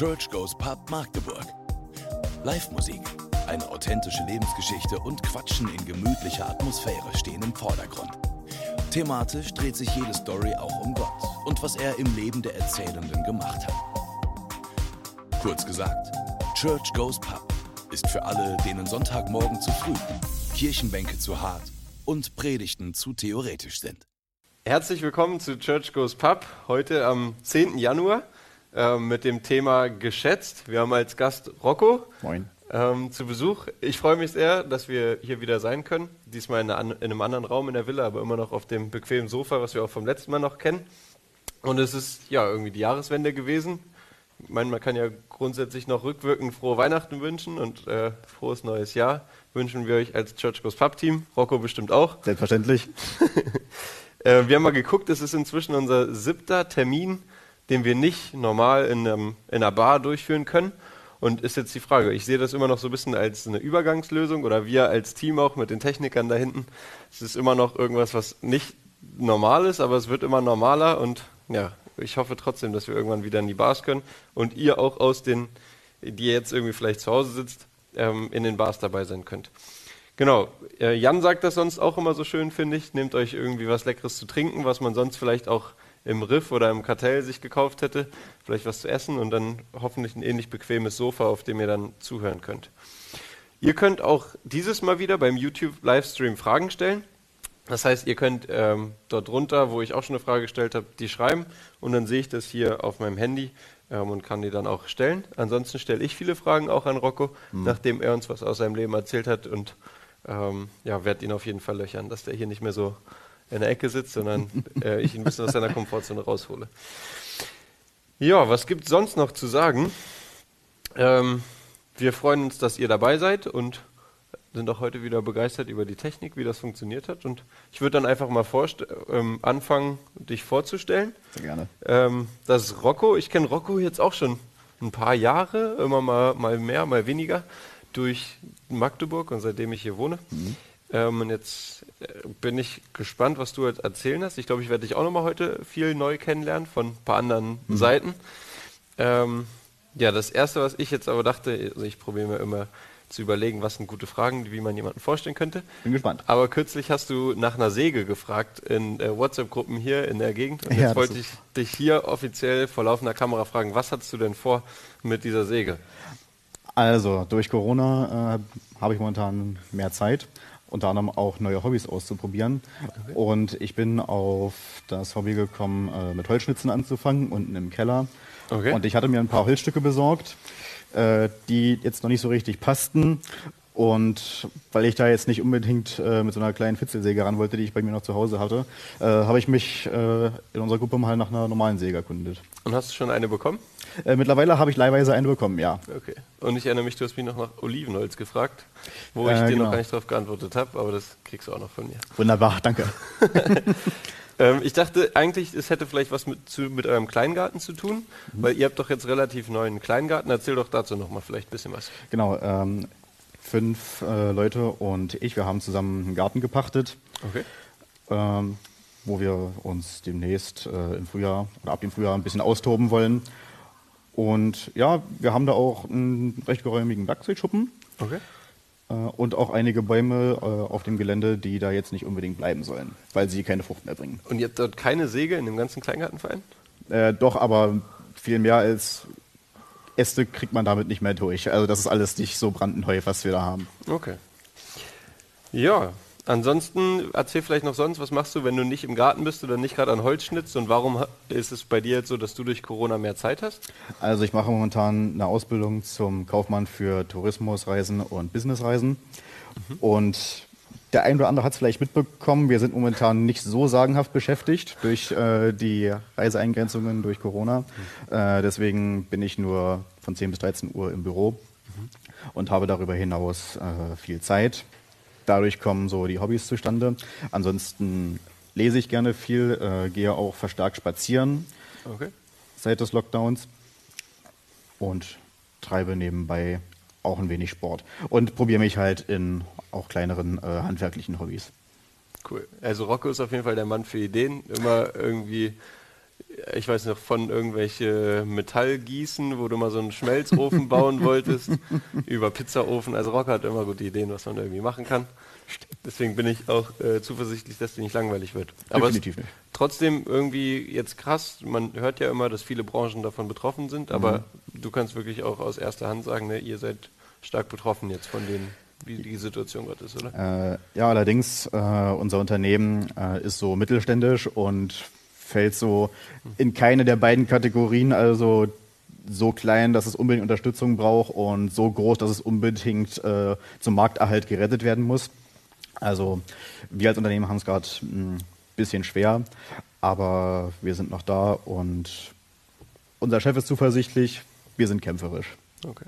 Church Goes Pub Magdeburg. Live-Musik, eine authentische Lebensgeschichte und Quatschen in gemütlicher Atmosphäre stehen im Vordergrund. Thematisch dreht sich jede Story auch um Gott und was er im Leben der Erzählenden gemacht hat. Kurz gesagt, Church Goes Pub ist für alle, denen Sonntagmorgen zu früh, Kirchenbänke zu hart und Predigten zu theoretisch sind. Herzlich willkommen zu Church Goes Pub, heute am 10. Januar äh, mit dem Thema Geschätzt. Wir haben als Gast Rocco ähm, zu Besuch. Ich freue mich sehr, dass wir hier wieder sein können. Diesmal in, einer, in einem anderen Raum in der Villa, aber immer noch auf dem bequemen Sofa, was wir auch vom letzten Mal noch kennen. Und es ist ja irgendwie die Jahreswende gewesen. Ich meine, man kann ja grundsätzlich noch rückwirkend frohe Weihnachten wünschen und äh, frohes neues Jahr wünschen wir euch als Church Goes Pub Team. Rocco bestimmt auch. Selbstverständlich. Äh, wir haben mal geguckt, es ist inzwischen unser siebter Termin, den wir nicht normal in, einem, in einer Bar durchführen können. Und ist jetzt die Frage, ich sehe das immer noch so ein bisschen als eine Übergangslösung oder wir als Team auch mit den Technikern da hinten. Es ist immer noch irgendwas, was nicht normal ist, aber es wird immer normaler und ja, ich hoffe trotzdem, dass wir irgendwann wieder in die Bars können und ihr auch aus den, die jetzt irgendwie vielleicht zu Hause sitzt, ähm, in den Bars dabei sein könnt. Genau, äh, Jan sagt das sonst auch immer so schön, finde ich. Nehmt euch irgendwie was Leckeres zu trinken, was man sonst vielleicht auch im Riff oder im Kartell sich gekauft hätte. Vielleicht was zu essen und dann hoffentlich ein ähnlich bequemes Sofa, auf dem ihr dann zuhören könnt. Ihr könnt auch dieses Mal wieder beim YouTube-Livestream Fragen stellen. Das heißt, ihr könnt ähm, dort drunter, wo ich auch schon eine Frage gestellt habe, die schreiben und dann sehe ich das hier auf meinem Handy ähm, und kann die dann auch stellen. Ansonsten stelle ich viele Fragen auch an Rocco, nachdem er uns was aus seinem Leben erzählt hat und ähm, ja, werde ihn auf jeden Fall löchern, dass der hier nicht mehr so in der Ecke sitzt, sondern äh, ich ihn ein bisschen aus seiner Komfortzone raushole. Ja, was gibt es sonst noch zu sagen? Ähm, wir freuen uns, dass ihr dabei seid und sind auch heute wieder begeistert über die Technik, wie das funktioniert hat. Und ich würde dann einfach mal ähm, anfangen, dich vorzustellen. Sehr gerne. Ähm, das ist Rocco. Ich kenne Rocco jetzt auch schon ein paar Jahre, immer mal, mal mehr, mal weniger, durch Magdeburg und seitdem ich hier wohne. Ähm, und jetzt äh, bin ich gespannt, was du jetzt erzählen hast. Ich glaube, ich werde dich auch nochmal heute viel neu kennenlernen von ein paar anderen Seiten. Ähm, ja, das Erste, was ich jetzt aber dachte, also ich probiere mir immer zu überlegen, was sind gute Fragen, wie man jemanden vorstellen könnte. Bin gespannt. Aber kürzlich hast du nach einer Säge gefragt in äh, WhatsApp-Gruppen hier in der Gegend. Und Ja, jetzt wollte ich dich hier offiziell vor laufender Kamera fragen, was hattest du denn vor mit dieser Säge? Also, durch Corona äh, habe ich momentan mehr Zeit, unter anderem auch neue Hobbys auszuprobieren. Und ich bin auf das Hobby gekommen, äh, mit Holzschnitzen anzufangen, unten im Keller. Okay. Und ich hatte mir ein paar Holzstücke besorgt, äh, die jetzt noch nicht so richtig passten. Und weil ich da jetzt nicht unbedingt äh, mit so einer kleinen Fitzelsäge ran wollte, die ich bei mir noch zu Hause hatte, äh, habe ich mich äh, in unserer Gruppe mal nach einer normalen Säge erkundet. Und hast du schon eine bekommen? Äh, mittlerweile habe ich leihweise eine bekommen, ja. Okay. Und ich erinnere mich, du hast mich noch nach Olivenholz gefragt, wo ich Äh, dir noch genau. gar nicht darauf geantwortet habe, aber das kriegst du auch noch von mir. Wunderbar, danke. Ähm, ich dachte eigentlich, es hätte vielleicht was mit, zu, mit eurem Kleingarten zu tun, Mhm. weil ihr habt doch jetzt relativ neuen Kleingarten. Erzähl doch dazu noch mal vielleicht ein bisschen was. Genau, ähm, fünf äh, Leute und ich, wir haben zusammen einen Garten gepachtet, Okay. ähm, wo wir uns demnächst äh, im Frühjahr oder ab dem Frühjahr ein bisschen austoben wollen. Und ja, wir haben da auch einen recht geräumigen Werkzeugschuppen Okay. äh, und auch einige Bäume äh, auf dem Gelände, die da jetzt nicht unbedingt bleiben sollen, weil sie keine Frucht mehr bringen. Und ihr habt dort keine Säge in dem ganzen Kleingartenverein? Äh, doch, aber viel mehr als Äste kriegt man damit nicht mehr durch. Also das ist alles nicht so brandneu, was wir da haben. Okay. Ja, ansonsten erzähl vielleicht noch sonst, was machst du, wenn du nicht im Garten bist oder nicht gerade an Holz schnitzt und warum ist es bei dir jetzt so, dass du durch Corona mehr Zeit hast? Also ich mache momentan eine Ausbildung zum Kaufmann für Tourismusreisen und Businessreisen. Und der ein oder andere hat es vielleicht mitbekommen, wir sind momentan nicht so sagenhaft beschäftigt durch äh, die Reiseeingrenzungen durch Corona. Äh, deswegen bin ich nur von 10 bis 13 Uhr im Büro und habe darüber hinaus äh, viel Zeit. Dadurch kommen so die Hobbys zustande. Ansonsten lese ich gerne viel, äh, gehe auch verstärkt spazieren Okay. seit des Lockdowns und treibe nebenbei auch ein wenig Sport und probiere mich halt in auch kleineren äh, handwerklichen Hobbys. Cool. Also Rocco ist auf jeden Fall der Mann für Ideen. Immer irgendwie ich weiß noch, von irgendwelche Metallgießen, wo du mal so einen Schmelzofen bauen wolltest, über Pizzaofen. Also Rocker hat immer gute Ideen, was man irgendwie machen kann. Deswegen bin ich auch äh, zuversichtlich, dass die nicht langweilig wird. Aber Definitiv nicht. trotzdem irgendwie jetzt krass. Man hört ja immer, dass viele Branchen davon betroffen sind, aber du kannst wirklich auch aus erster Hand sagen, ne, ihr seid stark betroffen jetzt von den, wie die Situation gerade ist, oder? Äh, ja, allerdings, äh, unser Unternehmen äh, ist so mittelständisch und fällt so in keine der beiden Kategorien, also so klein, dass es unbedingt Unterstützung braucht und so groß, dass es unbedingt äh, zum Markterhalt gerettet werden muss. Also wir als Unternehmen haben es gerade ein bisschen schwer, aber wir sind noch da und unser Chef ist zuversichtlich, wir sind kämpferisch. Okay.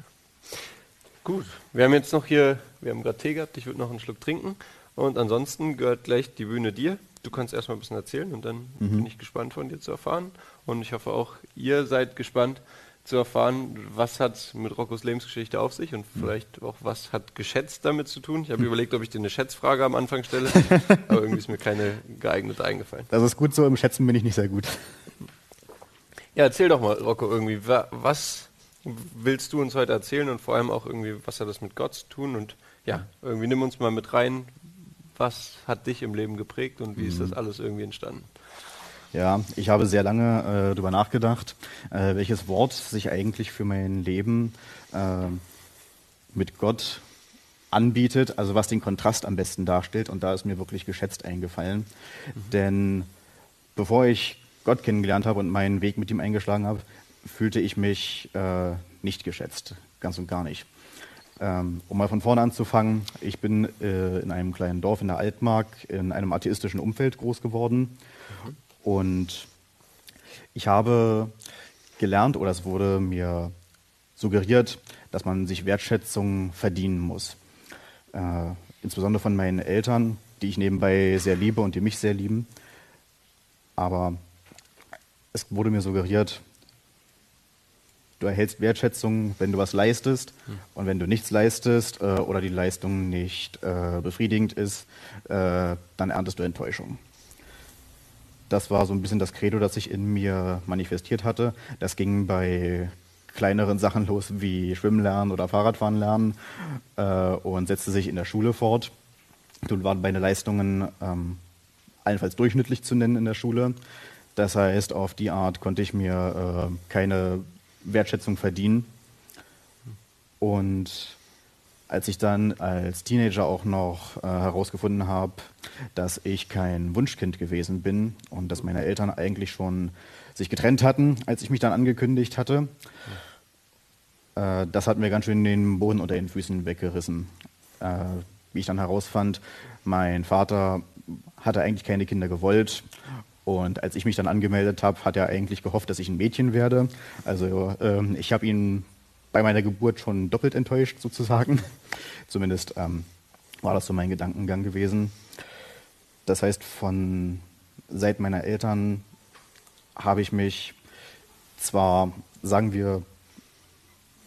Gut, wir haben jetzt noch hier, wir haben gerade Tee gehabt, ich würde noch einen Schluck trinken und ansonsten gehört gleich die Bühne dir. Du kannst erstmal ein bisschen erzählen und dann bin ich gespannt von dir zu erfahren und ich hoffe auch ihr seid gespannt zu erfahren, was hat mit Roccos Lebensgeschichte auf sich und vielleicht auch was hat geschätzt damit zu tun. Ich habe überlegt, ob ich dir eine Schätzfrage am Anfang stelle, aber irgendwie ist mir keine geeignete eingefallen. Das ist gut so, im Schätzen bin ich nicht sehr gut. Ja, erzähl doch mal, Rocco, irgendwie, wa- was willst du uns heute erzählen und vor allem auch irgendwie, was hat das mit Gott zu tun und ja, irgendwie nimm uns mal mit rein, was hat dich im Leben geprägt und wie ist das alles irgendwie entstanden? Ja, ich habe sehr lange äh, darüber nachgedacht, äh, welches Wort sich eigentlich für mein Leben äh, mit Gott anbietet, also was den Kontrast am besten darstellt. Und da ist mir wirklich geschätzt eingefallen. Denn bevor ich Gott kennengelernt habe und meinen Weg mit ihm eingeschlagen habe, fühlte ich mich äh, nicht geschätzt, ganz und gar nicht. Ähm, um mal von vorne anzufangen, ich bin äh, in einem kleinen Dorf in der Altmark in einem atheistischen Umfeld groß geworden. Und ich habe gelernt, oder es wurde mir suggeriert, dass man sich Wertschätzung verdienen muss. Äh, insbesondere von meinen Eltern, die ich nebenbei sehr liebe und die mich sehr lieben. Aber es wurde mir suggeriert, du erhältst Wertschätzung, wenn du was leistest. Und wenn du nichts leistest äh, oder die Leistung nicht äh, befriedigend ist, äh, dann erntest du Enttäuschung. Das war so ein bisschen das Credo, das sich in mir manifestiert hatte. Das ging bei kleineren Sachen los wie Schwimmen lernen oder Fahrradfahren lernen äh, und setzte sich in der Schule fort. Nun waren meine Leistungen ähm, allenfalls durchschnittlich zu nennen in der Schule. Das heißt, auf die Art konnte ich mir äh, keine Wertschätzung verdienen. Und als ich dann als Teenager auch noch äh, herausgefunden habe, dass ich kein Wunschkind gewesen bin und dass meine Eltern eigentlich schon sich getrennt hatten, als ich mich dann angekündigt hatte, äh, das hat mir ganz schön den Boden unter den Füßen weggerissen. Äh, wie ich dann herausfand, mein Vater hatte eigentlich keine Kinder gewollt. Und als ich mich dann angemeldet habe, hat er eigentlich gehofft, dass ich ein Mädchen werde. Also ähm, ich habe ihn bei meiner Geburt schon doppelt enttäuscht sozusagen. Zumindest ähm, war das so mein Gedankengang gewesen. Das heißt, von seit meiner Eltern habe ich mich zwar, sagen wir,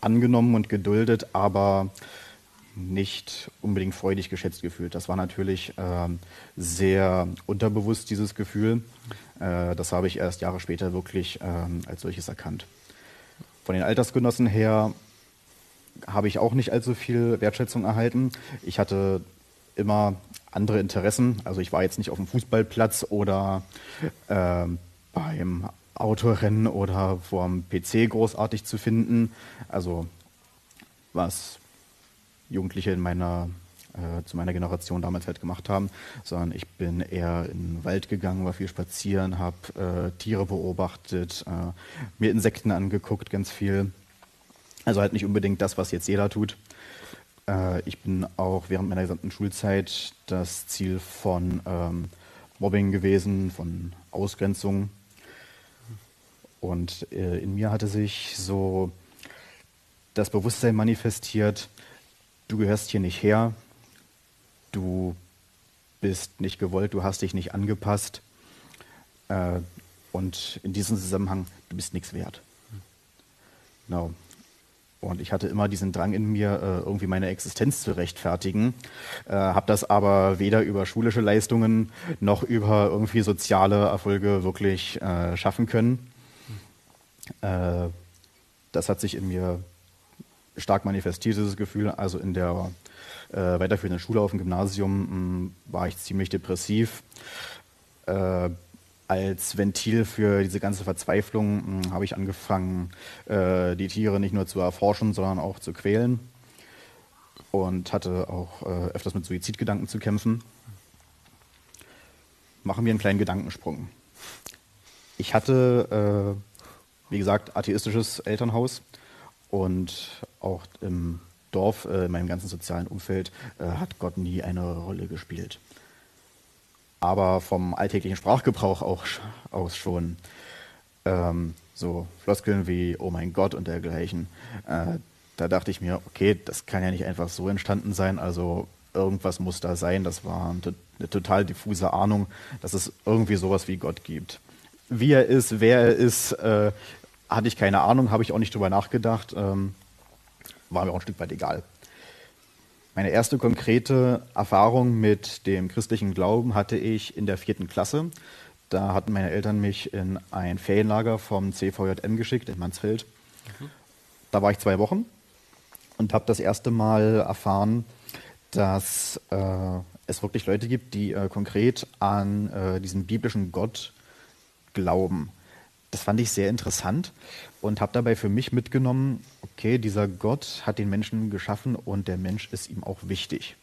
angenommen und geduldet, aber nicht unbedingt freudig geschätzt gefühlt. Das war natürlich ähm, sehr unterbewusst, dieses Gefühl. Äh, das habe ich erst Jahre später wirklich ähm, als solches erkannt. Von den Altersgenossen her habe ich auch nicht allzu viel Wertschätzung erhalten. Ich hatte immer andere Interessen. Also ich war jetzt nicht auf dem Fußballplatz oder ähm, beim Autorennen oder vorm PC großartig zu finden. Also was Jugendliche in meiner, äh, zu meiner Generation damals halt gemacht haben, sondern ich bin eher in den Wald gegangen, war viel spazieren, habe äh, Tiere beobachtet, äh, mir Insekten angeguckt, ganz viel. Also halt nicht unbedingt das, was jetzt jeder tut. Äh, ich bin auch während meiner gesamten Schulzeit das Ziel von ähm, Mobbing gewesen, von Ausgrenzung. Und äh, in mir hatte sich so das Bewusstsein manifestiert, du gehörst hier nicht her, du bist nicht gewollt, du hast dich nicht angepasst äh, und in diesem Zusammenhang, du bist nichts wert. Genau. Und ich hatte immer diesen Drang in mir, äh, irgendwie meine Existenz zu rechtfertigen, äh, habe das aber weder über schulische Leistungen noch über irgendwie soziale Erfolge wirklich äh, schaffen können. Äh, das hat sich in mir stark manifestiert, dieses Gefühl. Also in der äh, weiterführenden Schule auf dem Gymnasium mh, hm, war ich ziemlich depressiv. Äh, als Ventil für diese ganze Verzweiflung hm, habe ich angefangen, äh, die Tiere nicht nur zu erforschen, sondern auch zu quälen. Und hatte auch äh, öfters mit Suizidgedanken zu kämpfen. Machen wir einen kleinen Gedankensprung. Ich hatte, äh, wie gesagt, atheistisches Elternhaus und auch im Dorf, äh, in meinem ganzen sozialen Umfeld, äh, hat Gott nie eine Rolle gespielt aber vom alltäglichen Sprachgebrauch auch aus schon. Ähm, so Floskeln wie Oh mein Gott und dergleichen. Äh, da dachte ich mir, okay, das kann ja nicht einfach so entstanden sein, also irgendwas muss da sein. Das war eine total diffuse Ahnung, dass es irgendwie sowas wie Gott gibt. Wie er ist, wer er ist, äh, hatte ich keine Ahnung, habe ich auch nicht drüber nachgedacht. Ähm, war mir auch ein Stück weit egal. Meine erste konkrete Erfahrung mit dem christlichen Glauben hatte ich in der vierten Klasse. Da hatten meine Eltern mich in ein Ferienlager vom CVJM geschickt in Mansfeld. Mhm. Da war ich zwei Wochen und habe das erste Mal erfahren, dass äh, es wirklich Leute gibt, die äh, konkret an äh, diesen biblischen Gott glauben. Das fand ich sehr interessant und habe dabei für mich mitgenommen, okay, dieser Gott hat den Menschen geschaffen und der Mensch ist ihm auch wichtig.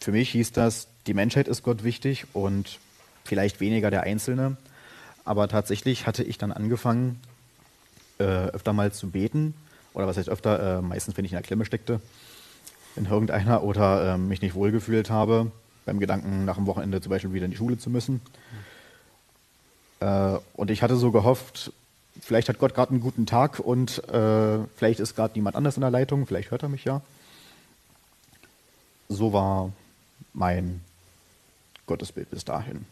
Für mich hieß das, die Menschheit ist Gott wichtig und vielleicht weniger der Einzelne. Aber tatsächlich hatte ich dann angefangen, äh, öfter mal zu beten. Oder was heißt öfter? Äh, meistens, wenn ich in der Klemme steckte, in irgendeiner oder äh, mich nicht wohlgefühlt habe, beim Gedanken, nach dem Wochenende zum Beispiel wieder in die Schule zu müssen. Äh, und ich hatte so gehofft, vielleicht hat Gott gerade einen guten Tag und äh, vielleicht ist gerade niemand anders in der Leitung, vielleicht hört er mich ja. So war mein Gottesbild bis dahin.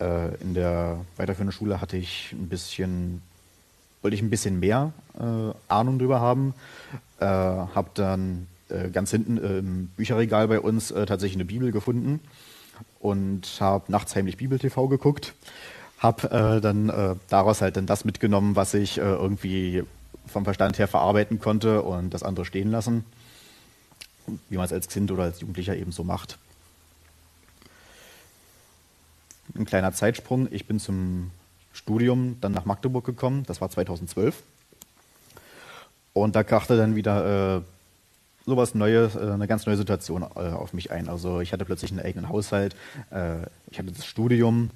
Äh, in der weiterführenden Schule hatte ich ein bisschen, wollte ich ein bisschen mehr äh, Ahnung drüber haben, äh, habe dann äh, ganz hinten im Bücherregal bei uns tatsächlich eine Bibel gefunden und habe nachts heimlich Bibel TV geguckt habe äh, dann äh, daraus halt dann das mitgenommen, was ich äh, irgendwie vom Verstand her verarbeiten konnte und das andere stehen lassen, wie man es als Kind oder als Jugendlicher eben so macht. Ein kleiner Zeitsprung. Ich bin zum Studium dann nach Magdeburg gekommen. Das war 2012. Und da krachte dann wieder äh, sowas Neues, äh, eine ganz neue Situation äh, auf mich ein. Also ich hatte plötzlich einen eigenen Haushalt, äh, ich hatte das Studium,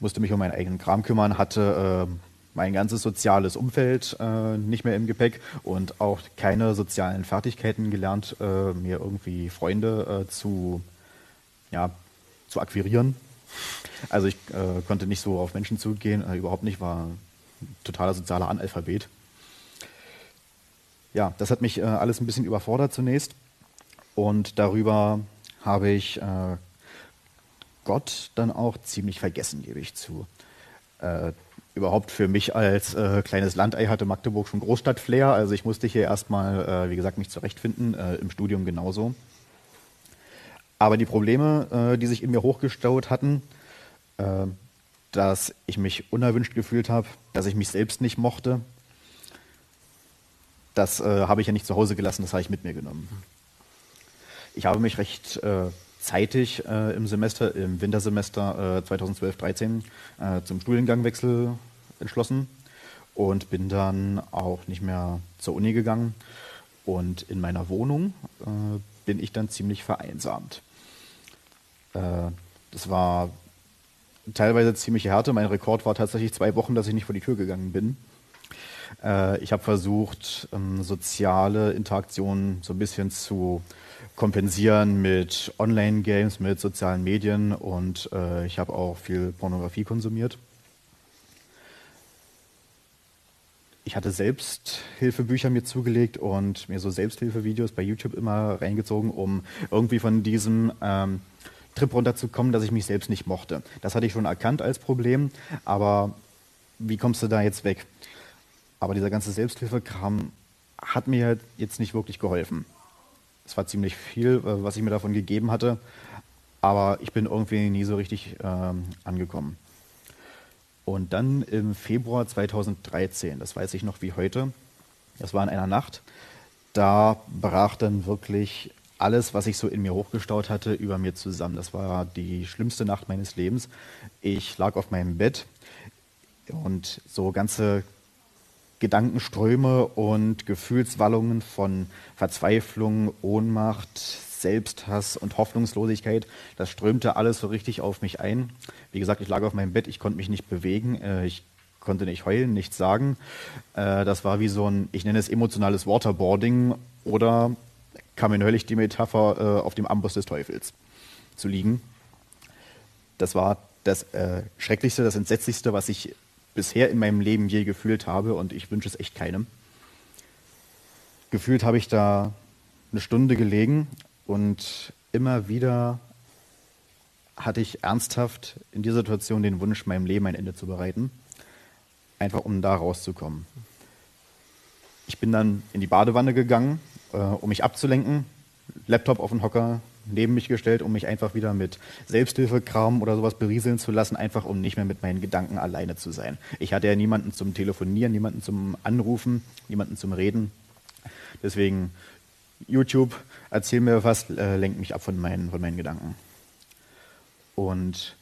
musste mich um meinen eigenen Kram kümmern, hatte äh, mein ganzes soziales Umfeld äh, nicht mehr im Gepäck und auch keine sozialen Fertigkeiten gelernt, äh, mir irgendwie Freunde äh, zu, ja, zu akquirieren. Also ich äh, konnte nicht so auf Menschen zugehen, äh, überhaupt nicht, war ein totaler sozialer Analphabet. Ja, das hat mich alles ein bisschen überfordert zunächst und darüber habe ich Gott dann auch ziemlich vergessen, gebe ich zu. Äh, überhaupt für mich als äh, kleines Landei hatte Magdeburg schon Großstadt-Flair. Also ich musste hier erstmal, äh, wie gesagt, mich zurechtfinden, äh, im Studium genauso. Aber die Probleme, äh, die sich in mir hochgestaut hatten, äh, dass ich mich unerwünscht gefühlt habe, dass ich mich selbst nicht mochte, das habe ich ja nicht zu Hause gelassen, das habe ich mit mir genommen. Ich habe mich recht zeitig äh, im Semester, im Wintersemester äh, 2012-13 äh, zum Studiengangwechsel entschlossen und bin dann auch nicht mehr zur Uni gegangen. Und in meiner Wohnung äh, bin ich dann ziemlich vereinsamt. Äh, das war teilweise ziemliche Härte. Mein Rekord war tatsächlich zwei Wochen, dass ich nicht vor die Tür gegangen bin. Äh, ich habe versucht, ähm, soziale Interaktionen so ein bisschen zu kompensieren mit Online-Games, mit sozialen Medien und äh, ich habe auch viel Pornografie konsumiert. Ich hatte Selbsthilfebücher mir zugelegt und mir so Selbsthilfevideos bei YouTube immer reingezogen, um irgendwie von diesem ähm, Trip runterzukommen, dass ich mich selbst nicht mochte. Das hatte ich schon erkannt als Problem, aber wie kommst du da jetzt weg? Aber dieser ganze Selbsthilfekram hat mir jetzt nicht wirklich geholfen. Es war ziemlich viel, äh, was ich mir davon gegeben hatte, aber ich bin irgendwie nie so richtig ähm, angekommen. Und dann im Februar 2013, das weiß ich noch wie heute, das war in einer Nacht, da brach dann wirklich alles, was ich so in mir hochgestaut hatte, über mir zusammen. Das war die schlimmste Nacht meines Lebens. Ich lag auf meinem Bett und so ganze Gedankenströme und Gefühlswallungen von Verzweiflung, Ohnmacht, Selbsthass und Hoffnungslosigkeit, das strömte alles so richtig auf mich ein. Wie gesagt, ich lag auf meinem Bett, ich konnte mich nicht bewegen, äh, ich konnte nicht heulen, nichts sagen. Äh, das war wie so ein, ich nenne es emotionales Waterboarding oder kam mir neulich die Metapher, äh, auf dem Amboss des Teufels zu liegen. Das war das Schrecklichste, das Entsetzlichste, was ich bisher in meinem Leben je gefühlt habe und ich wünsche es echt keinem. Gefühlt habe ich da eine Stunde gelegen und immer wieder hatte ich ernsthaft in dieser Situation den Wunsch, meinem Leben ein Ende zu bereiten, einfach um da rauszukommen. Ich bin dann in die Badewanne gegangen, äh, um mich abzulenken, Laptop auf den Hocker, neben mich gestellt, um mich einfach wieder mit Selbsthilfekram oder sowas berieseln zu lassen, einfach um nicht mehr mit meinen Gedanken alleine zu sein. Ich hatte ja niemanden zum Telefonieren, niemanden zum Anrufen, niemanden zum Reden. Deswegen YouTube, erzähl mir was, äh, lenkt mich ab von meinen, von meinen Gedanken. Und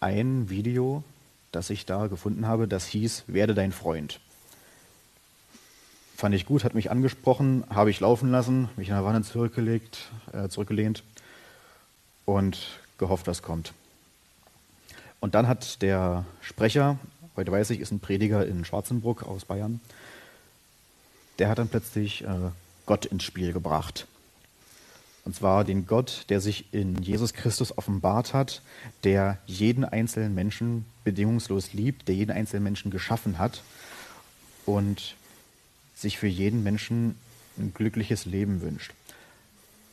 ein Video, das ich da gefunden habe, das hieß Werde dein Freund. Fand ich gut, hat mich angesprochen, habe ich laufen lassen, mich in der Wanne zurückgelegt, äh, zurückgelehnt und gehofft, was kommt. Und dann hat der Sprecher, heute weiß ich, ist ein Prediger in Schwarzenbruck aus Bayern, der hat dann plötzlich äh, Gott ins Spiel gebracht. Und zwar den Gott, der sich in Jesus Christus offenbart hat, der jeden einzelnen Menschen bedingungslos liebt, der jeden einzelnen Menschen geschaffen hat und sich für jeden Menschen ein glückliches Leben wünscht.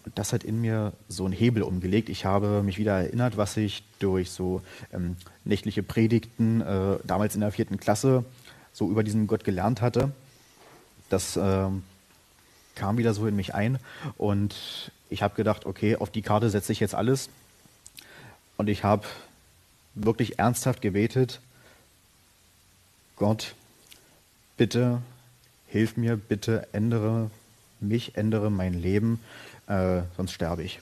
Und das hat in mir so einen Hebel umgelegt. Ich habe mich wieder erinnert, was ich durch so ähm, nächtliche Predigten äh, damals in der vierten Klasse so über diesen Gott gelernt hatte. Das äh, kam wieder so in mich ein und ich habe gedacht, okay, auf die Karte setze ich jetzt alles. Und ich habe wirklich ernsthaft gebetet, Gott, bitte hilf mir, bitte ändere mich, ändere mein Leben, äh, sonst sterbe ich.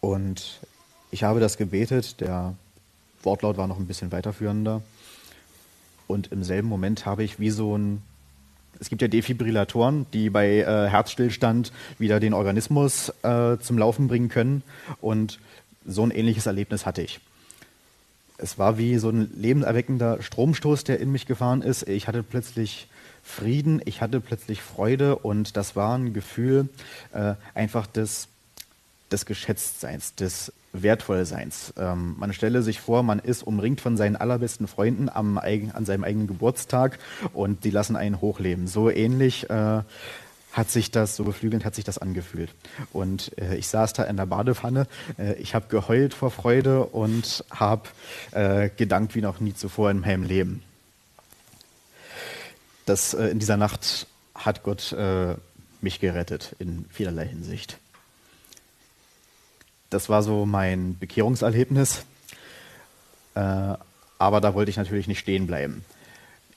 Und ich habe das gebetet, der Wortlaut war noch ein bisschen weiterführender. Und im selben Moment habe ich wie so ein, es gibt ja Defibrillatoren, die bei äh, Herzstillstand wieder den Organismus äh, zum Laufen bringen können. Und so ein ähnliches Erlebnis hatte ich es war wie so ein lebenserweckender Stromstoß, der in mich gefahren ist. Ich hatte plötzlich Frieden, ich hatte plötzlich Freude und das war ein Gefühl äh, einfach des, des Geschätztseins, des Wertvollseins. Ähm, man stelle sich vor, man ist umringt von seinen allerbesten Freunden am, an seinem eigenen Geburtstag und die lassen einen hochleben. So ähnlich äh, hat sich das, so beflügelnd hat sich das angefühlt. Und äh, ich saß da in der Badewanne, äh, ich habe geheult vor Freude und habe äh, gedankt wie noch nie zuvor in meinem Leben. Das, äh, in dieser Nacht hat Gott äh, mich gerettet in vielerlei Hinsicht. Das war so mein Bekehrungserlebnis, äh, aber da wollte ich natürlich nicht stehen bleiben.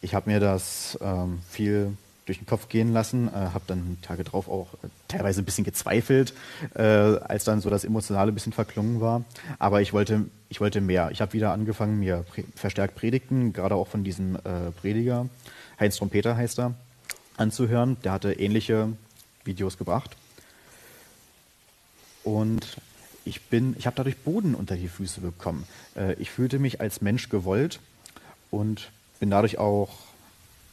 Ich habe mir das ähm, viel durch den Kopf gehen lassen, äh, habe dann Tage drauf auch äh, teilweise ein bisschen gezweifelt, äh, als dann so das Emotionale ein bisschen verklungen war. Aber ich wollte, ich wollte mehr. Ich habe wieder angefangen, mir pre verstärkt Predigten, gerade auch von diesem äh, Prediger, Heinz Trompeter heißt er, anzuhören. Der hatte ähnliche Videos gebracht. Und ich bin, ich habe dadurch Boden unter die Füße bekommen. Äh, ich fühlte mich als Mensch gewollt und bin dadurch auch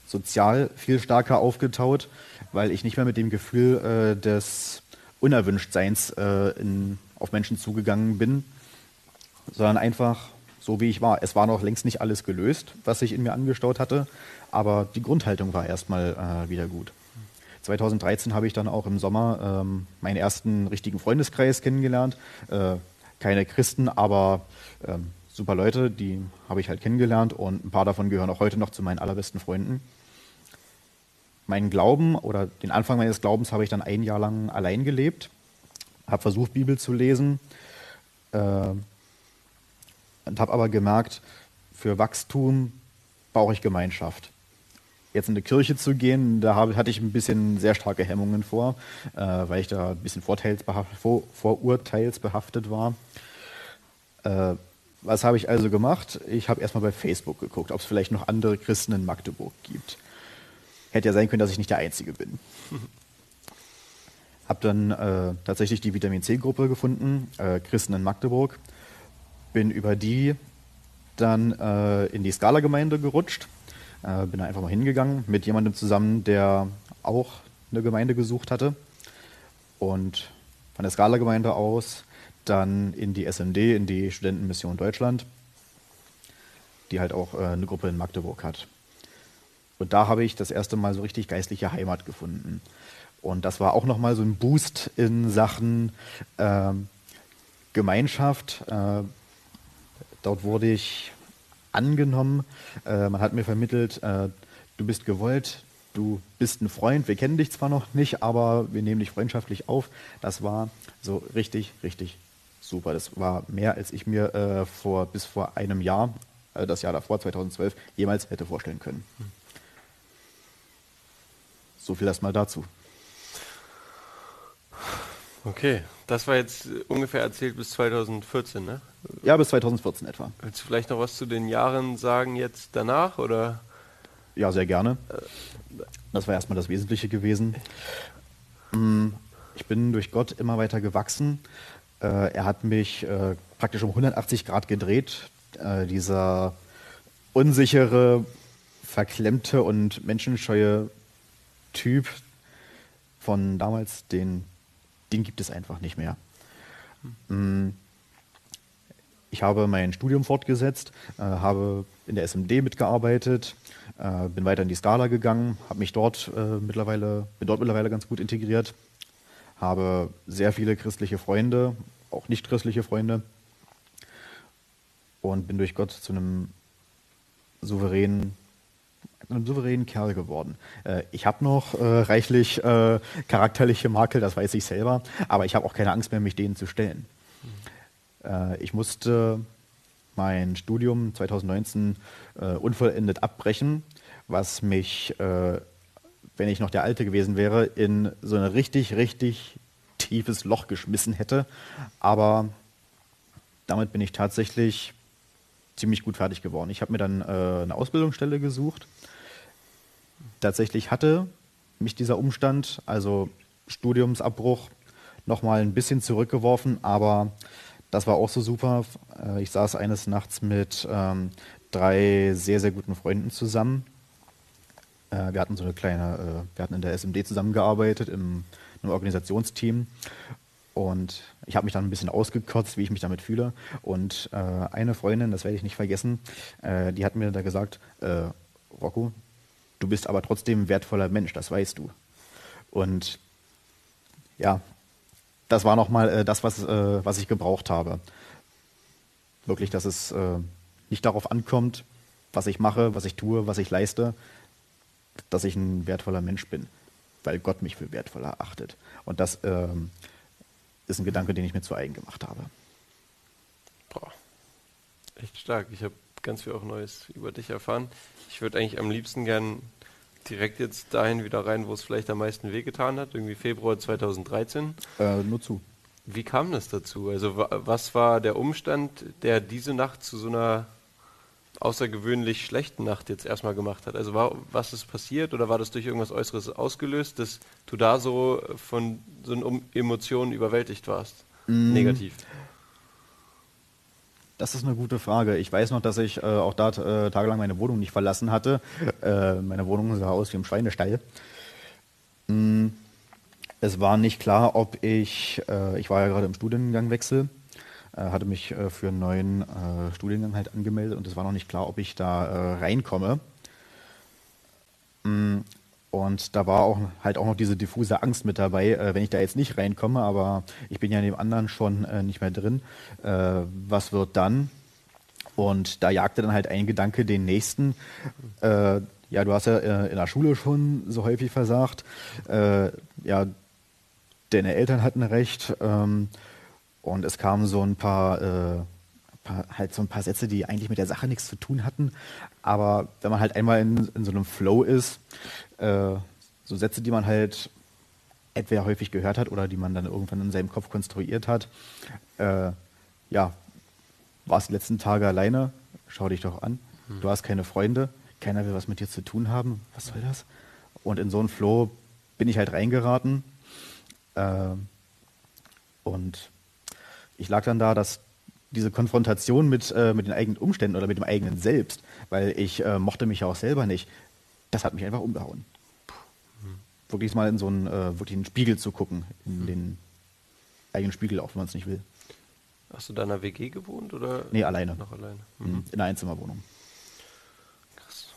sozial viel stärker aufgetaut, weil ich nicht mehr mit dem Gefühl äh, des Unerwünschtseins äh, in, auf Menschen zugegangen bin, sondern einfach so wie ich war. Es war noch längst nicht alles gelöst, was sich in mir angestaut hatte, aber die Grundhaltung war erstmal äh, wieder gut. 2013 habe ich dann auch im Sommer ähm, meinen ersten richtigen Freundeskreis kennengelernt. Äh, keine Christen, aber ähm, super Leute, die habe ich halt kennengelernt und ein paar davon gehören auch heute noch zu meinen allerbesten Freunden. Meinen Glauben oder den Anfang meines Glaubens habe ich dann ein Jahr lang allein gelebt, habe versucht, Bibel zu lesen äh, und habe aber gemerkt, für Wachstum brauche ich Gemeinschaft jetzt in die Kirche zu gehen, da hab, hatte ich ein bisschen sehr starke Hemmungen vor, äh, weil ich da ein bisschen vor, vorurteilsbehaftet war. Äh, was habe ich also gemacht? Ich habe erstmal bei Facebook geguckt, ob es vielleicht noch andere Christen in Magdeburg gibt. Hätte ja sein können, dass ich nicht der Einzige bin. habe dann äh, tatsächlich die Vitamin C-Gruppe gefunden, äh, Christen in Magdeburg. Bin über die dann äh, in die Skala-Gemeinde gerutscht äh, bin da einfach mal hingegangen mit jemandem zusammen, der auch eine Gemeinde gesucht hatte. Und von der Skala-Gemeinde aus dann in die SMD, in die Studentenmission Deutschland, die halt auch äh, eine Gruppe in Magdeburg hat. Und da habe ich das erste Mal so richtig geistliche Heimat gefunden. Und das war auch nochmal so ein Boost in Sachen äh, Gemeinschaft. Äh, dort wurde ich angenommen. Äh, man hat mir vermittelt, äh, du bist gewollt, du bist ein Freund, wir kennen dich zwar noch nicht, aber wir nehmen dich freundschaftlich auf. Das war so richtig, richtig super. Das war mehr, als ich mir äh, vor, bis vor einem Jahr, äh, das Jahr davor, 2012, jemals hätte vorstellen können. So viel erstmal dazu. Okay, das war jetzt ungefähr erzählt bis 2014, ne? Ja, bis 2014 etwa. Willst du vielleicht noch was zu den Jahren sagen jetzt danach oder? Ja, sehr gerne. Das war erstmal das Wesentliche gewesen. Mm, ich bin durch Gott immer weiter gewachsen. Äh, er hat mich äh, praktisch um 180 Grad gedreht. Äh, dieser unsichere, verklemmte und menschenscheue Typ von damals, den den gibt es einfach nicht mehr. Mm. Ich habe mein Studium fortgesetzt, äh, habe in der SMD mitgearbeitet, äh, bin weiter in die Skala gegangen, habe mich dort äh, mittlerweile, bin dort mittlerweile ganz gut integriert, habe sehr viele christliche Freunde, auch nicht christliche Freunde und bin durch Gott zu einem souveränen einem souveränen Kerl geworden. Äh, ich habe noch äh, reichlich äh, charakterliche Makel, das weiß ich selber, aber ich habe auch keine Angst mehr, mich denen zu stellen. Mhm. ich musste mein Studium 2019 äh, unvollendet abbrechen, was mich, äh, wenn ich noch der Alte gewesen wäre, in so ein richtig, richtig tiefes Loch geschmissen hätte. Aber damit bin ich tatsächlich ziemlich gut fertig geworden. Ich habe mir dann äh, eine Ausbildungsstelle gesucht tatsächlich hatte mich dieser Umstand, also Studiumsabbruch, nochmal ein bisschen zurückgeworfen, aber das war auch so super. Äh, ich saß eines Nachts mit ähm, drei sehr, sehr guten Freunden zusammen. Äh, wir hatten so eine kleine, äh, wir hatten in der SMD zusammengearbeitet, im, einem Organisationsteam. Und ich habe mich dann ein bisschen ausgekotzt, wie ich mich damit fühle. Und äh, eine Freundin, das werde ich nicht vergessen, äh, die hat mir da gesagt, äh, Rocco, Du bist aber trotzdem ein wertvoller Mensch, das weißt du. Und ja, das war nochmal äh, das, was, äh, was ich gebraucht habe. Wirklich, dass es äh, nicht darauf ankommt, was ich mache, was ich tue, was ich leiste, dass ich ein wertvoller Mensch bin, weil Gott mich für wertvoller achtet. Und das ähm, ist ein Gedanke, den ich mir zu eigen gemacht habe. Boah, echt stark. Ich habe ganz viel auch Neues über dich erfahren. Ich würde eigentlich am liebsten gern direkt jetzt dahin wieder rein, wo es vielleicht am meisten wehgetan hat, irgendwie Februar 2013. Äh, nur zu. Wie kam das dazu? Also was war der Umstand, der diese Nacht zu so einer außergewöhnlich schlechten Nacht jetzt erstmal gemacht hat? Also war, was ist passiert oder war das durch irgendwas Äußeres ausgelöst, dass du da so von so Emotionen überwältigt warst? Mm. Negativ. Das ist eine gute Frage. Ich weiß noch, dass ich äh, auch da äh, tagelang meine Wohnung nicht verlassen hatte. Äh, meine Wohnung sah aus wie im Schweinestall. Mm, es war nicht klar, ob ich, äh, ich war ja gerade im Studiengangwechsel, hatte mich äh, für einen neuen Studiengang halt angemeldet und es war noch nicht klar, ob ich da reinkomme. Mm, und da war auch halt auch noch diese diffuse Angst mit dabei, äh, wenn ich da jetzt nicht reinkomme, aber ich bin ja in dem anderen schon äh, nicht mehr drin. Äh, was wird dann? Und da jagte dann halt ein Gedanke den nächsten. Äh, ja, du hast ja äh, in der Schule schon so häufig versagt. Äh, ja, deine Eltern hatten recht. Ähm, und es kamen so ein paar, äh, paar, halt so ein paar Sätze, die eigentlich mit der Sache nichts zu tun hatten. Aber wenn man halt einmal in, in so einem Flow ist, äh, so Sätze, die man halt entweder häufig gehört hat oder die man dann irgendwann in seinem Kopf konstruiert hat, äh, ja, warst die letzten Tage alleine, schau dich doch an. Hm. Du hast keine Freunde, keiner will was mit dir zu tun haben. Was soll das? Und in so einen Flow bin ich halt reingeraten. Äh, und ich lag dann da, dass diese Konfrontation mit, äh, mit den eigenen Umständen oder mit dem eigenen Selbst, weil ich äh, mochte mich ja auch selber nicht, das hat mich einfach umgehauen. Hm. Wirklich mal in so einen, äh, wirklich einen Spiegel zu gucken, in hm. den eigenen Spiegel, auch wenn man es nicht will. Hast du da in einer WG gewohnt oder? Nee, alleine. Noch alleine. Mhm. In einer Einzimmerwohnung. Krass.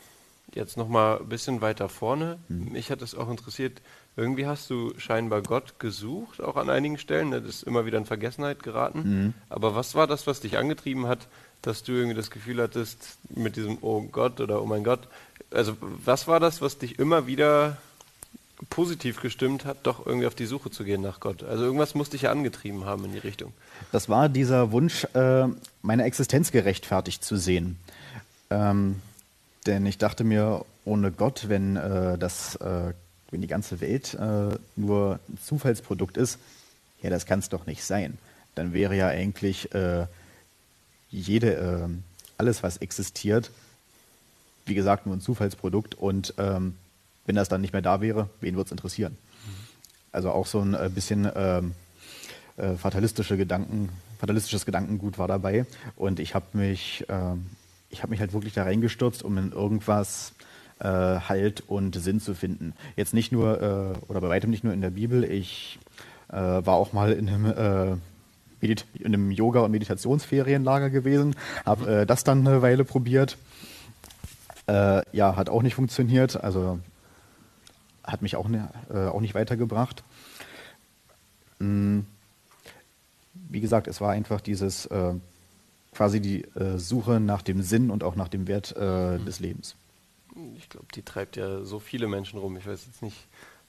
Jetzt nochmal ein bisschen weiter vorne. Mhm. Mich hat es auch interessiert, irgendwie hast du scheinbar Gott gesucht, auch an einigen Stellen. Ne? Das ist immer wieder in Vergessenheit geraten. Mhm. Aber was war das, was dich angetrieben hat, dass du irgendwie das Gefühl hattest, mit diesem Oh Gott oder Oh mein Gott? Also, was war das, was dich immer wieder positiv gestimmt hat, doch irgendwie auf die Suche zu gehen nach Gott. Also irgendwas musste ich ja angetrieben haben in die Richtung. Das war dieser Wunsch, äh, meine Existenz gerechtfertigt zu sehen. Ähm, denn ich dachte mir, ohne Gott, wenn äh, das, äh, wenn die ganze Welt äh, nur ein Zufallsprodukt ist, ja, das kann es doch nicht sein. Dann wäre ja eigentlich äh, jede, äh, alles, was existiert, wie gesagt, nur ein Zufallsprodukt und ähm, wenn das dann nicht mehr da wäre, wen würde es interessieren? Also auch so ein äh, bisschen ähm, äh, fatalistische Gedanken, fatalistisches Gedankengut war dabei. Und ich habe mich, äh, ich mich halt wirklich da reingestürzt, um in irgendwas äh, Halt und Sinn zu finden. Jetzt nicht nur, äh, oder bei weitem nicht nur in der Bibel. Ich äh, war auch mal in einem in einem Yoga- und Meditationsferienlager gewesen, habe äh, das dann eine Weile probiert. Äh, ja, hat auch nicht funktioniert. Also hat mich auch, ne, äh, auch nicht weitergebracht. Mhm. Wie gesagt, es war einfach dieses äh, quasi die äh, Suche nach dem Sinn und auch nach dem Wert äh, mhm. des Lebens. Ich glaube, die treibt ja so viele Menschen rum. Ich weiß jetzt nicht,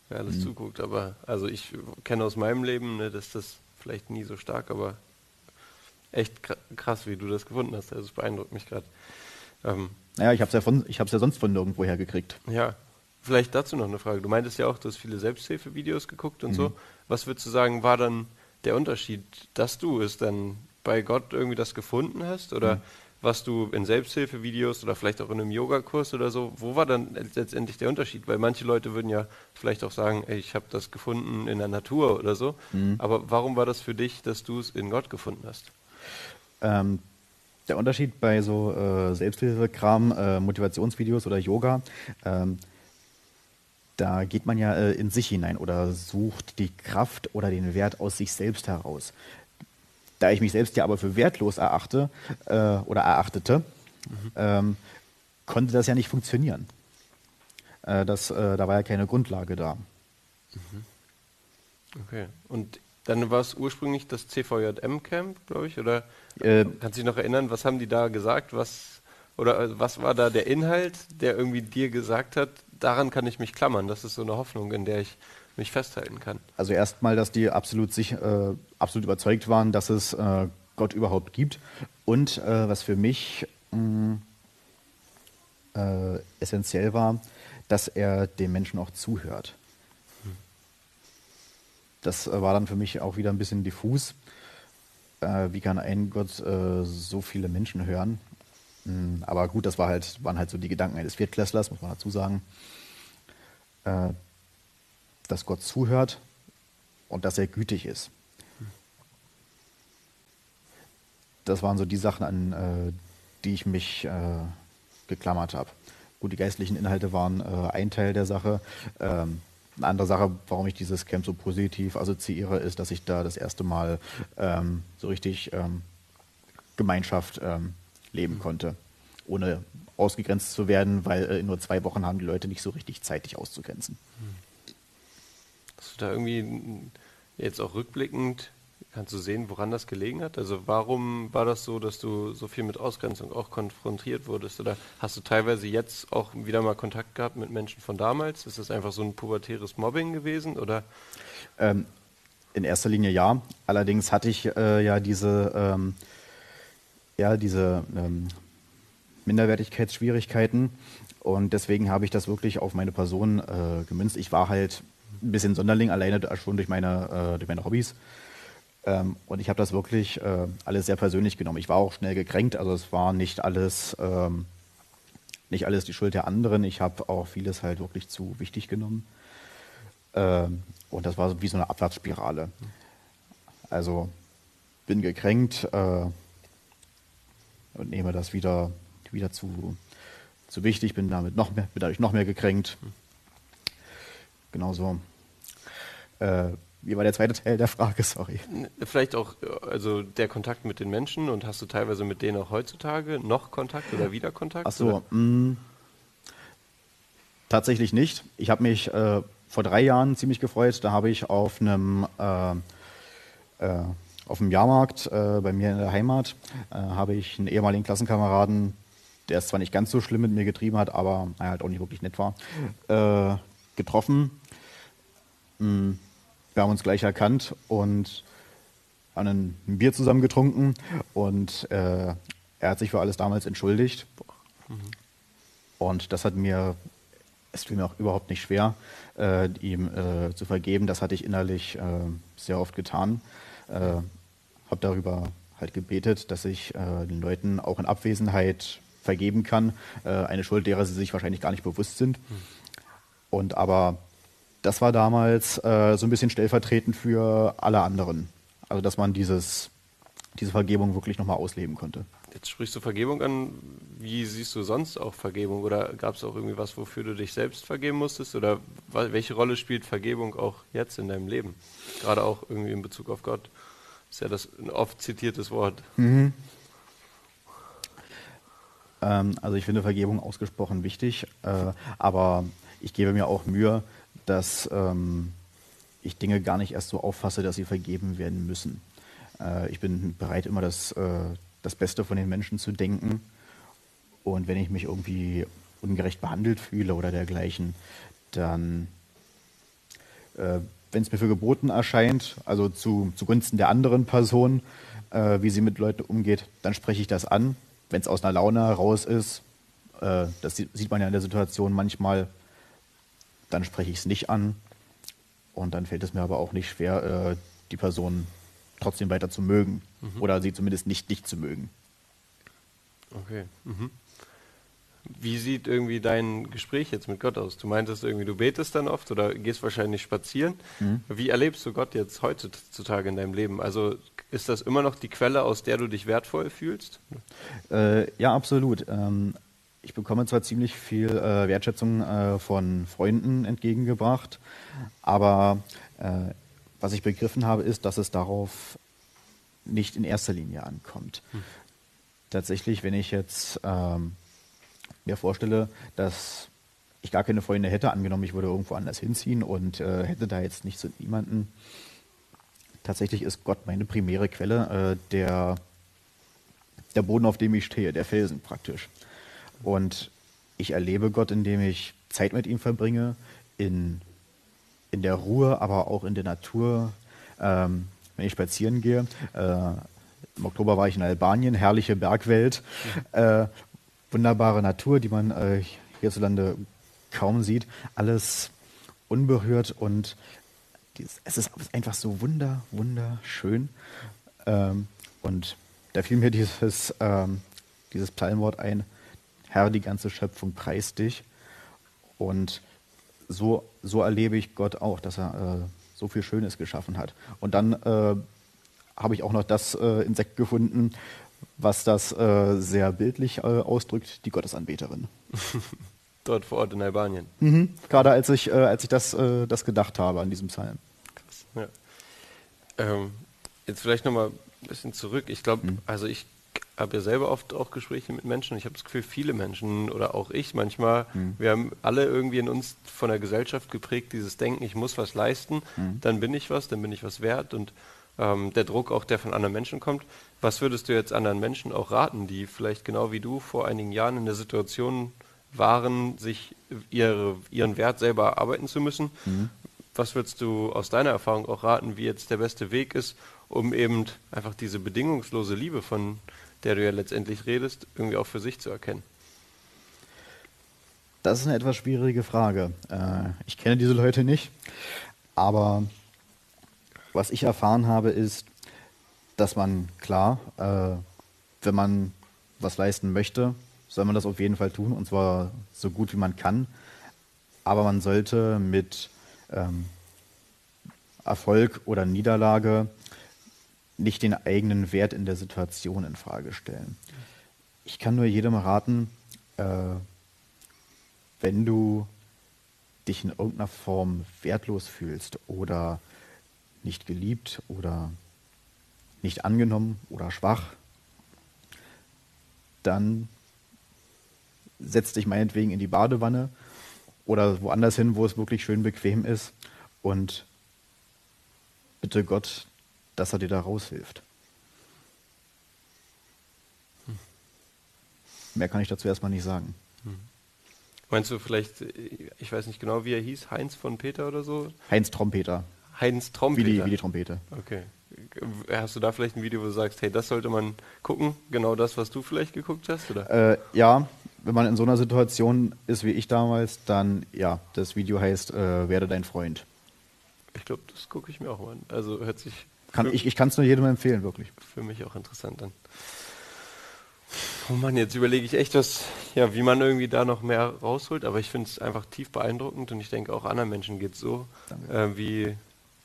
wer alles mhm. zuguckt, aber also ich kenne aus meinem Leben, ne, dass das vielleicht nie so stark, aber echt krass, wie du das gefunden hast. Also es beeindruckt mich gerade. Ähm, naja, ich habe es ja, von, ja sonst von nirgendwo her gekriegt. Ja, Vielleicht dazu noch eine Frage. Du meintest ja auch, du hast viele Selbsthilfevideos geguckt und mhm. so. Was würdest du sagen, war dann der Unterschied, dass du es dann bei Gott irgendwie das gefunden hast? Oder mhm. Was du in Selbsthilfevideos oder vielleicht auch in einem Yogakurs oder so, wo war dann letztendlich der Unterschied? Weil manche Leute würden ja vielleicht auch sagen, ey, ich habe das gefunden in der Natur oder so. Mhm. Aber warum war das für dich, dass du es in Gott gefunden hast? Ähm, der Unterschied bei so äh, Selbsthilfekram, äh, Motivationsvideos oder Yoga, ähm, da geht man ja äh, in sich hinein oder sucht die Kraft oder den Wert aus sich selbst heraus. Da ich mich selbst ja aber für wertlos erachte äh, oder erachtete, mhm. ähm, konnte das ja nicht funktionieren. Äh, das, äh, da war ja keine Grundlage da. Mhm. Okay. Und dann war es ursprünglich das CVJM-Camp, glaube ich, oder äh, kannst du dich noch erinnern, was haben die da gesagt? Was, oder äh, was war da der Inhalt, der irgendwie dir gesagt hat, daran kann ich mich klammern. Das ist so eine Hoffnung, in der ich mich festhalten kann. Also erstmal, dass die absolut sich äh, absolut überzeugt waren, dass es äh, Gott überhaupt gibt. Und äh, was für mich mh, mm, äh, essentiell war, dass er dem Menschen auch zuhört. Das äh, war dann für mich auch wieder ein bisschen diffus. Äh, wie kann ein Gott so viele Menschen hören? Mm, aber gut, das war halt, waren halt so die Gedanken eines Viertklässlers, muss man dazu sagen dass Gott zuhört und dass er gütig ist. Das waren so die Sachen, an äh, die ich mich äh, geklammert habe. Gut, die geistlichen Inhalte waren äh, ein Teil der Sache. Ähm, eine andere Sache, warum ich dieses Camp so positiv assoziiere, ist, dass ich da das erste Mal ähm, so richtig ähm, Gemeinschaft ähm, leben konnte, ohne ausgegrenzt zu werden, weil äh, in nur zwei Wochen haben die Leute nicht so richtig Zeit, dich auszugrenzen. Hast du da irgendwie jetzt auch rückblickend Kannst du sehen, woran das gelegen hat? Also warum war das so, dass du so viel mit Ausgrenzung auch konfrontiert wurdest? Oder hast du teilweise jetzt auch wieder mal Kontakt gehabt mit Menschen von damals? Ist das einfach so ein pubertäres Mobbing gewesen? Oder? Ähm, in erster Linie ja. Allerdings hatte ich äh, ja diese, ähm, ja, diese ähm, Minderwertigkeitsschwierigkeiten und deswegen habe ich das wirklich auf meine Person äh, gemünzt. Ich war halt ein bisschen Sonderling, alleine schon durch meine, äh, durch meine Hobbys. Ähm, und ich habe das wirklich äh, alles sehr persönlich genommen. Ich war auch schnell gekränkt, also es war nicht alles, ähm, nicht alles die Schuld der anderen. Ich habe auch vieles halt wirklich zu wichtig genommen. Ähm, und das war wie so eine Abwärtsspirale. Also bin gekränkt äh, und nehme das wieder, wieder zu, zu wichtig, bin damit noch mehr, bin dadurch noch mehr gekränkt. Genauso. Äh, wie war der zweite Teil der Frage? Sorry. Vielleicht auch also der Kontakt mit den Menschen und hast du teilweise mit denen auch heutzutage noch Kontakt oder wieder Kontakt? Ach so, mh, mm, tatsächlich nicht. Ich habe mich äh, vor drei Jahren ziemlich gefreut. Da habe ich auf einem äh, äh, auf dem Jahrmarkt äh, bei mir in der Heimat äh, habe ich einen ehemaligen Klassenkameraden, der es zwar nicht ganz so schlimm mit mir getrieben hat, aber er halt auch nicht wirklich nett war, äh, getroffen. Mhm wir haben uns gleich erkannt und haben ein Bier zusammen getrunken und äh, er hat sich für alles damals entschuldigt. Mhm. Und das hat mir, es fiel mir auch überhaupt nicht schwer, äh, ihm äh, zu vergeben. Das hatte ich innerlich äh, sehr oft getan. Äh, habe darüber halt gebetet, dass ich äh, den Leuten auch in Abwesenheit vergeben kann. eine Schuld, derer sie sich wahrscheinlich gar nicht bewusst sind. Mhm. Und aber das war damals äh, so ein bisschen stellvertretend für alle anderen. Also dass man dieses, diese Vergebung wirklich nochmal ausleben konnte. Jetzt sprichst du Vergebung an. Wie siehst du sonst auch Vergebung? Oder gab es auch irgendwie was, wofür du dich selbst vergeben musstest? Oder welche Rolle spielt Vergebung auch jetzt in deinem Leben? Gerade auch irgendwie in Bezug auf Gott. Das ist ja das ein oft zitiertes Wort. Mhm. Ähm, also ich finde Vergebung ausgesprochen wichtig, äh, aber ich gebe mir auch Mühe, dass ähm, ich Dinge gar nicht erst so auffasse, dass sie vergeben werden müssen. Äh, ich bin bereit, immer das, äh, das Beste von den Menschen zu denken. Und wenn ich mich irgendwie ungerecht behandelt fühle oder dergleichen, dann, äh, wenn es mir für geboten erscheint, also zu, zugunsten der anderen Person, äh, wie sie mit Leuten umgeht, dann spreche ich das an. Wenn es aus einer Laune heraus ist, äh, das sieht man ja in der Situation manchmal, dann spreche ich es nicht an. Und dann fällt es mir aber auch nicht schwer, äh, die Person trotzdem weiter zu mögen. Mhm. Oder sie zumindest nicht nicht zu mögen. Okay. Mhm. Wie sieht irgendwie dein Gespräch jetzt mit Gott aus? Du meintest irgendwie, du betest dann oft oder gehst wahrscheinlich spazieren. Mhm. Wie erlebst du Gott jetzt heutzutage in deinem Leben? Also ist das immer noch die Quelle, aus der du dich wertvoll fühlst? Äh, ja, absolut. Ähm, ich bekomme zwar ziemlich viel äh, Wertschätzung äh, von Freunden entgegengebracht, aber äh, was ich begriffen habe, ist, dass es darauf nicht in erster Linie ankommt. Hm. Tatsächlich, wenn ich jetzt ähm, mir vorstelle, dass ich gar keine Freunde hätte, angenommen, ich würde irgendwo anders hinziehen und äh, hätte da jetzt nicht so niemanden. Tatsächlich ist Gott meine primäre Quelle, äh, der, der Boden, auf dem ich stehe, der Felsen praktisch. Und ich erlebe Gott, indem ich Zeit mit ihm verbringe, in, in der Ruhe, aber auch in der Natur. Ähm, wenn ich spazieren gehe, äh, im Oktober war ich in Albanien, herrliche Bergwelt, äh, wunderbare Natur, die man äh, hierzulande kaum sieht, alles unberührt und dieses, es ist einfach so wunder, wunderschön. Ähm, und da fiel mir dieses, ähm, dieses Psalmwort ein, Herr, die ganze Schöpfung preist dich. Und so, so erlebe ich Gott auch, dass er äh, so viel Schönes geschaffen hat. Und dann äh, habe ich auch noch das äh, Insekt gefunden, was das äh, sehr bildlich äh, ausdrückt, die Gottesanbeterin. Dort vor Ort in Albanien. Mhm. Gerade als ich, äh, als ich das, das gedacht habe an diesem Psalm. Krass, ja. Ähm, jetzt vielleicht nochmal ein bisschen zurück. Ich glaube, mhm. also ich habe ja selber oft auch Gespräche mit Menschen. Ich habe das Gefühl, viele Menschen oder auch ich manchmal, mhm. wir haben alle irgendwie in uns von der Gesellschaft geprägt, dieses Denken, ich muss was leisten, mhm. dann bin ich was, dann bin ich was wert. Und ähm, der Druck auch, der von anderen Menschen kommt. Was würdest du jetzt anderen Menschen auch raten, die vielleicht genau wie du vor einigen Jahren in der Situation waren, sich ihre, ihren Wert selber erarbeiten zu müssen? Mhm. Was würdest du aus deiner Erfahrung auch raten, wie jetzt der beste Weg ist, um eben einfach diese bedingungslose Liebe, von der du ja letztendlich redest, irgendwie auch für sich zu erkennen? Das ist eine etwas schwierige Frage. Äh, ich kenne diese Leute nicht, aber was ich erfahren habe, ist, dass man klar, äh, wenn man was leisten möchte, soll man das auf jeden Fall tun und zwar so gut wie man kann. Aber man sollte mit ähm, Erfolg oder Niederlage nicht den eigenen Wert in der Situation in Frage stellen. Ich kann nur jedem raten, äh, wenn du dich in irgendeiner Form wertlos fühlst oder nicht geliebt oder nicht angenommen oder schwach, dann setz dich meinetwegen in die Badewanne oder woanders hin, wo es wirklich schön bequem ist und bitte Gott, dass er dir da raushilft. Hm. Mehr kann ich dazu erstmal nicht sagen. Hm. Meinst du vielleicht, ich weiß nicht genau, wie er hieß, Heinz von Peter oder so? Heinz Trompeter. Heinz Trompeter. Wie die, wie die Trompete. Okay. Hast du da vielleicht ein Video, wo du sagst, hey, das sollte man gucken? Genau das, was du vielleicht geguckt hast? Oder? Äh, ja, wenn man in so einer Situation ist wie ich damals, dann ja, das Video heißt äh, Werde dein Freund. Ich glaube, das gucke ich mir auch mal an. Also hört sich. Kann, ich ich kann es nur jedem empfehlen, wirklich. Für mich auch interessant an. Oh Mann, jetzt überlege ich echt, was, ja, wie man irgendwie da noch mehr rausholt, aber ich finde es einfach tief beeindruckend und ich denke auch anderen Menschen geht es so, äh, wie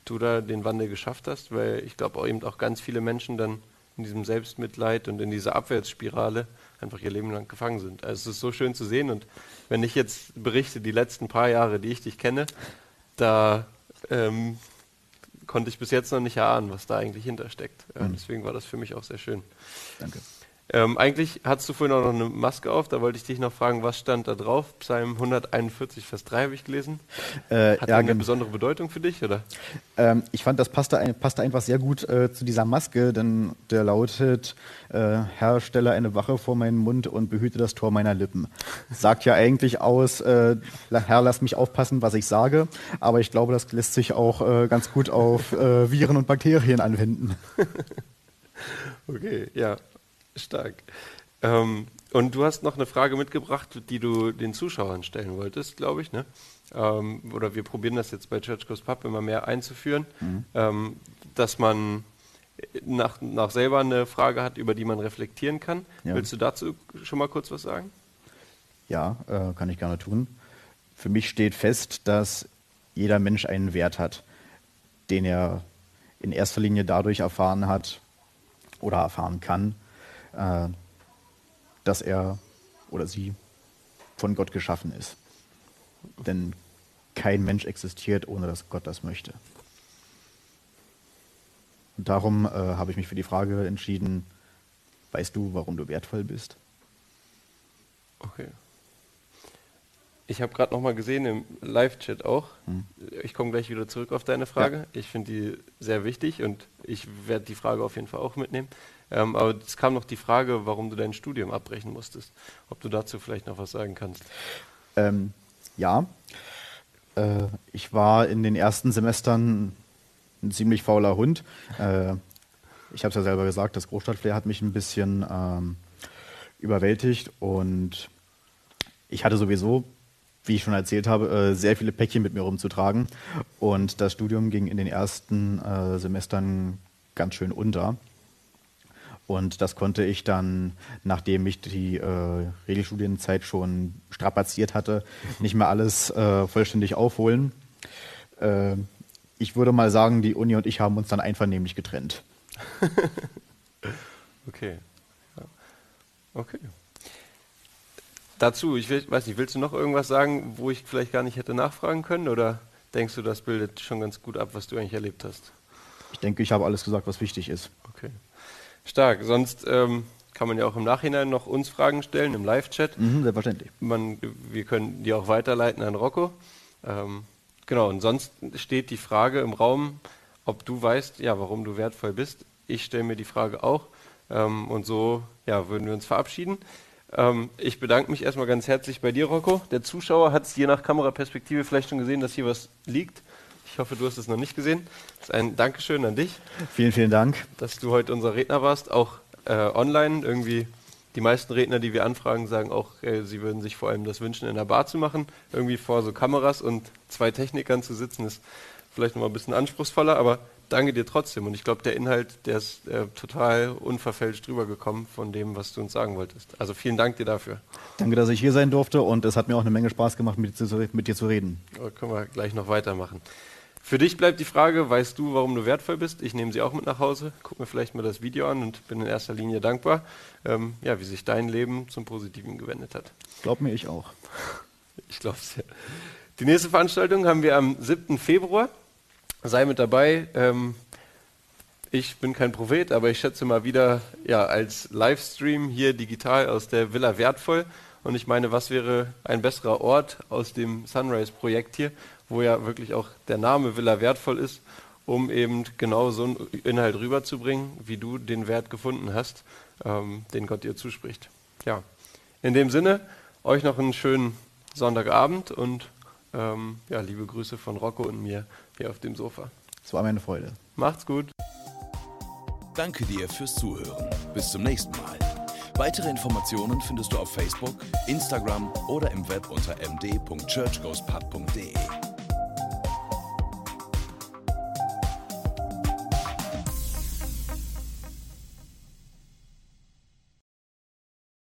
du da den Wandel geschafft hast, weil ich glaube auch eben auch ganz viele Menschen dann in diesem Selbstmitleid und in dieser Abwärtsspirale einfach ihr Leben lang gefangen sind. Also es ist so schön zu sehen und wenn ich jetzt berichte, die letzten paar Jahre, die ich dich kenne, da ähm, konnte ich bis jetzt noch nicht erahnen, was da eigentlich hintersteckt. Ja, mhm. Deswegen war das für mich auch sehr schön. Danke. Ähm, eigentlich hattest du vorhin auch noch eine Maske auf, da wollte ich dich noch fragen, was stand da drauf? Psalm 141, Vers 3 habe ich gelesen. Äh, Hat ja, eine besondere Bedeutung für dich, oder? Ähm, ich fand, das passte, passte einfach sehr gut äh, zu dieser Maske, denn der lautet, äh, Herr, stelle eine Wache vor meinen Mund und behüte das Tor meiner Lippen. Sagt ja eigentlich aus, äh, Herr, lass mich aufpassen, was ich sage, aber ich glaube, das lässt sich auch äh, ganz gut auf äh, Viren und Bakterien anwenden. okay, ja. Stark. Ähm, und du hast noch eine Frage mitgebracht, die du den Zuschauern stellen wolltest, glaube ich. Ne? Ähm, oder wir probieren das jetzt bei Church Goes Pub immer mehr einzuführen, mhm. ähm, dass man nach, nach selber eine Frage hat, über die man reflektieren kann. Ja. Willst du dazu schon mal kurz was sagen? Ja, äh, kann ich gerne tun. Für mich steht fest, dass jeder Mensch einen Wert hat, den er in erster Linie dadurch erfahren hat oder erfahren kann, äh, dass er oder sie von Gott geschaffen ist. Denn kein Mensch existiert, ohne dass Gott das möchte. Und darum äh, habe ich mich für die Frage entschieden, weißt du, warum du wertvoll bist? Okay. Ich habe gerade noch mal gesehen im Live-Chat auch. Hm. Ich komme gleich wieder zurück auf deine Frage. Ja. Ich finde die sehr wichtig und ich werde die Frage auf jeden Fall auch mitnehmen. Ähm, aber es kam noch die Frage, warum du dein Studium abbrechen musstest. Ob du dazu vielleicht noch was sagen kannst. Ähm, ja, äh, ich war in den ersten Semestern ein ziemlich fauler Hund. Äh, ich habe es ja selber gesagt, das Großstadtflair hat mich ein bisschen ähm, überwältigt und ich hatte sowieso, wie ich schon erzählt habe, äh, sehr viele Päckchen mit mir rumzutragen und das Studium ging in den ersten äh, Semestern ganz schön unter. Und das konnte ich dann, nachdem ich die äh, Regelstudienzeit schon strapaziert hatte, nicht mehr alles äh, vollständig aufholen. Äh, ich würde mal sagen, die Uni und ich haben uns dann einvernehmlich getrennt. okay. Ja. Okay. Dazu, ich will, weiß nicht, willst du noch irgendwas sagen, wo ich vielleicht gar nicht hätte nachfragen können? Oder denkst du, das bildet schon ganz gut ab, was du eigentlich erlebt hast? Ich denke, ich habe alles gesagt, was wichtig ist. Okay. Stark. Sonst ähm, kann man ja auch im Nachhinein noch uns Fragen stellen im Live-Chat. Mhm, selbstverständlich. Man, wir können die auch weiterleiten an Rocco. Ähm, genau, und sonst steht die Frage im Raum, ob du weißt, ja, warum du wertvoll bist. Ich stelle mir die Frage auch. Ähm, und so ja, würden wir uns verabschieden. Ähm, ich bedanke mich erstmal ganz herzlich bei dir, Rocco. Der Zuschauer hat es je nach Kameraperspektive vielleicht schon gesehen, dass hier was liegt. Ich hoffe, du hast es noch nicht gesehen. Das ist ein Dankeschön an dich. Vielen, vielen Dank. Dass du heute unser Redner warst, auch äh, online. Irgendwie die meisten Redner, die wir anfragen, sagen auch, äh, sie würden sich vor allem das wünschen, in der Bar zu machen. Irgendwie vor so Kameras und zwei Technikern zu sitzen, ist vielleicht nochmal ein bisschen anspruchsvoller, aber danke dir trotzdem. Und ich glaube, der Inhalt, der ist äh, total unverfälscht rübergekommen von dem, was du uns sagen wolltest. Also vielen Dank dir dafür. Danke, dass ich hier sein durfte und es hat mir auch eine Menge Spaß gemacht, mit dir zu, mit dir zu reden. Da können wir gleich noch weitermachen. Für dich bleibt die Frage, weißt du, warum du wertvoll bist? Ich nehme sie auch mit nach Hause, gucke mir vielleicht mal das Video an und bin in erster Linie dankbar, ähm, ja, wie sich dein Leben zum Positiven gewendet hat. Glaub mir, ich auch. Ich glaube es ja. Die nächste Veranstaltung haben wir am 7. Februar. Sei mit dabei. Ähm, ich bin kein Prophet, aber ich schätze mal wieder ja, als Livestream hier digital aus der Villa Wertvoll. Und ich meine, was wäre ein besserer Ort aus dem Sunrise-Projekt hier, wo ja wirklich auch der Name Villa wertvoll ist, um eben genau so einen Inhalt rüberzubringen, wie du den Wert gefunden hast, ähm, den Gott dir zuspricht. Ja, in dem Sinne, euch noch einen schönen Sonntagabend und ähm, ja, liebe Grüße von Rocco und mir hier auf dem Sofa. Es war mir eine Freude. Macht's gut. Danke dir fürs Zuhören. Bis zum nächsten Mal. Weitere Informationen findest du auf Facebook, Instagram oder im Web unter md.churchgoespub.de.